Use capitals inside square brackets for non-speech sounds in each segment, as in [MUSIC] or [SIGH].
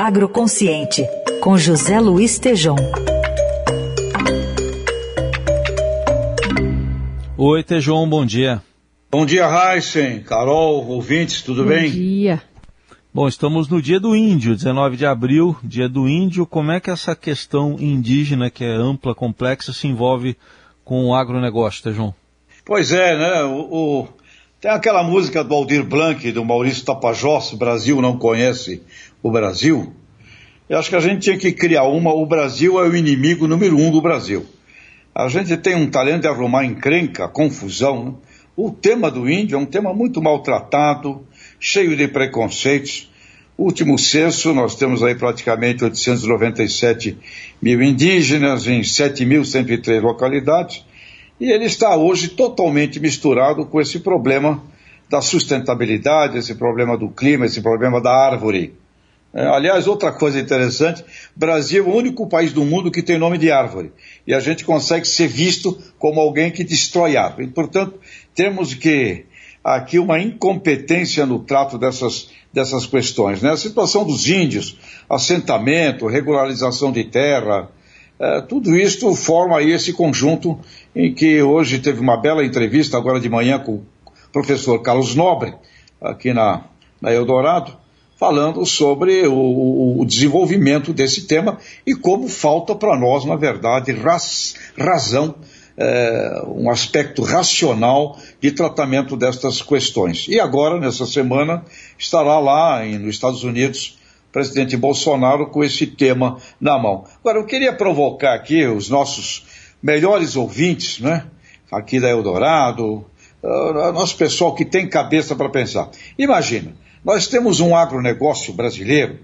Agroconsciente, com José Luiz Tejom. Oi, Tejom, bom dia. Bom dia, Heisen, Carol, ouvintes, tudo bom bem? Bom dia. Bom, estamos no dia do índio, 19 de abril, dia do índio. Como é que essa questão indígena, que é ampla, complexa, se envolve com o agronegócio, Tejom? Pois é, né? O, o, tem aquela música do Aldir Blanc, do Maurício Tapajós, Brasil não conhece o Brasil. Eu acho que a gente tinha que criar uma, o Brasil é o inimigo número um do Brasil. A gente tem um talento de arrumar encrenca, confusão. Né? O tema do índio é um tema muito maltratado, cheio de preconceitos. Último censo, nós temos aí praticamente 897 mil indígenas em 7.103 localidades. E ele está hoje totalmente misturado com esse problema da sustentabilidade, esse problema do clima, esse problema da árvore. É, aliás, outra coisa interessante, Brasil é o único país do mundo que tem nome de árvore. E a gente consegue ser visto como alguém que destrói árvore. E, portanto, temos que aqui uma incompetência no trato dessas, dessas questões. Né? A situação dos índios, assentamento, regularização de terra, é, tudo isso forma esse conjunto em que hoje teve uma bela entrevista agora de manhã com o professor Carlos Nobre, aqui na, na Eldorado, falando sobre o, o, desenvolvimento desse tema e como falta para nós, na verdade, raz, razão, é, um aspecto racional de tratamento destas questões. E agora, nessa semana, estará lá em, nos Estados Unidos presidente Bolsonaro com esse tema na mão. Agora, eu queria provocar aqui os nossos melhores ouvintes, né? Aqui da Eldorado, nosso pessoal que tem cabeça para pensar. Imagina, nós temos um agronegócio brasileiro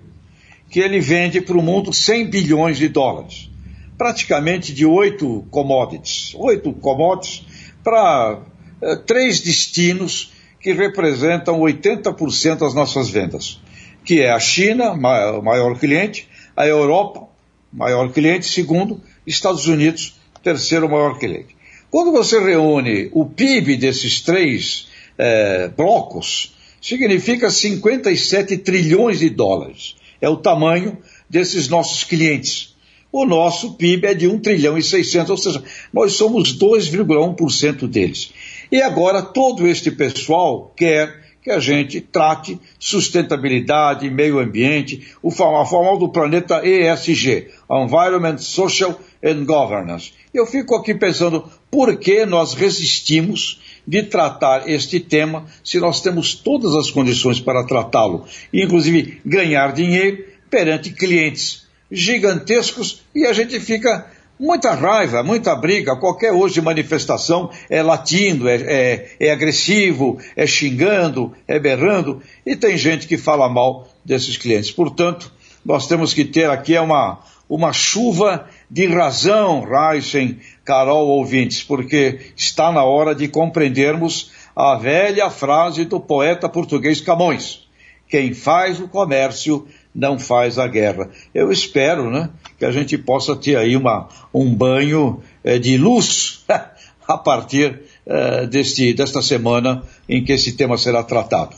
que ele vende para o mundo 100 bilhões de dólares, praticamente de oito commodities, oito commodities para uh, três destinos que representam 80% das nossas vendas que é a China, o maior cliente, a Europa, maior cliente, segundo, Estados Unidos, terceiro maior cliente. Quando você reúne o PIB desses três é, blocos, significa 57 trilhões de dólares. É o tamanho desses nossos clientes. O nosso PIB é de 1 trilhão e 600, ou seja, nós somos 2,1% deles. E agora todo este pessoal quer que a gente trate sustentabilidade, meio ambiente, o formal do planeta ESG, Environment, Social and Governance. Eu fico aqui pensando por que nós resistimos de tratar este tema se nós temos todas as condições para tratá-lo, inclusive ganhar dinheiro perante clientes gigantescos e a gente fica muita raiva, muita briga, qualquer hoje manifestação é latindo, é, é, é, agressivo, é xingando, é berrando, e tem gente que fala mal desses clientes. Portanto, nós temos que ter aqui uma, uma chuva de razão, Reisen, Carol ouvintes, porque está na hora de compreendermos a velha frase do poeta português Camões: quem faz o comércio não faz a guerra. Eu espero, né, que a gente possa ter aí uma, um banho é, de luz [LAUGHS] a partir é, deste, desta semana em que esse tema será tratado.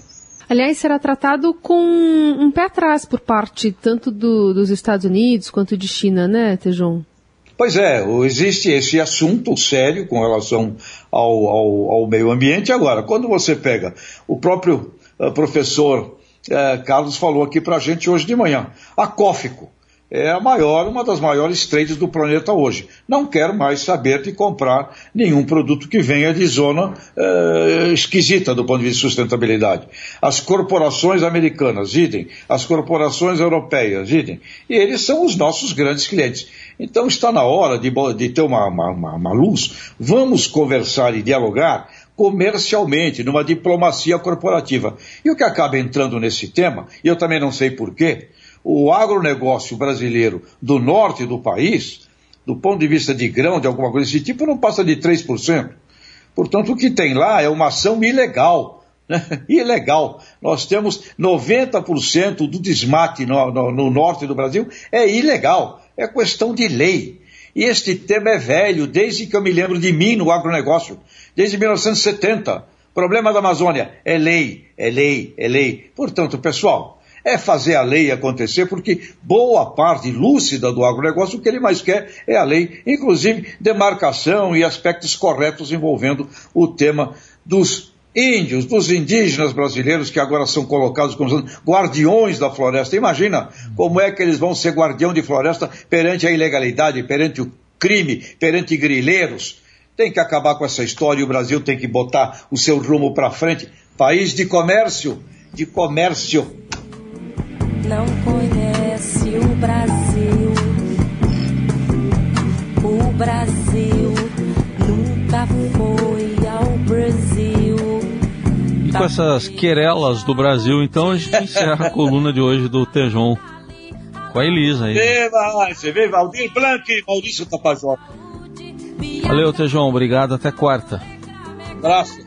Aliás, será tratado com um pé atrás por parte tanto do, dos Estados Unidos quanto de China, né, Tejon? Pois é, existe esse assunto sério com relação ao, ao, ao meio ambiente. Agora, quando você pega o próprio uh, professor é, Carlos falou aqui para a gente hoje de manhã. A Cófico é a maior, uma das maiores trades do planeta hoje. Não quero mais saber de comprar nenhum produto que venha de zona é, esquisita do ponto de vista de sustentabilidade. As corporações americanas, idem. As corporações europeias, idem. E eles são os nossos grandes clientes. Então está na hora de, de ter uma, uma, uma luz. Vamos conversar e dialogar comercialmente, numa diplomacia corporativa. E o que acaba entrando nesse tema, e eu também não sei porquê, o agronegócio brasileiro do norte do país, do ponto de vista de grão, de alguma coisa desse tipo, não passa de 3%. Portanto, o que tem lá é uma ação ilegal. Né? [LAUGHS] Ilegal. Nós temos 90% do desmate no, no, no norte do Brasil é ilegal. É questão de lei. E este tema é velho, desde que eu me lembro de mim no agronegócio, desde 1970. Problema da Amazônia é lei, é lei, é lei. Portanto, pessoal, é fazer a lei acontecer, porque boa parte lúcida do agronegócio, o que ele mais quer é a lei, inclusive demarcação e aspectos corretos envolvendo o tema dos índios, dos indígenas brasileiros que agora são colocados como guardiões da floresta. Imagina como é que eles vão ser guardião de floresta perante a ilegalidade, perante o crime, perante grileiros. Tem que acabar com essa história e o Brasil tem que botar o seu rumo para frente. País de comércio, de comércio. Não conhece o Brasil. O Brasil nunca foi com essas querelas do Brasil, então a gente encerra a coluna de hoje do Tejon com a Elisa aí. Viva, você vê Valdir Blanc e Maurício Tapajós. Valeu, Tejon, obrigado, até quarta. Abraço.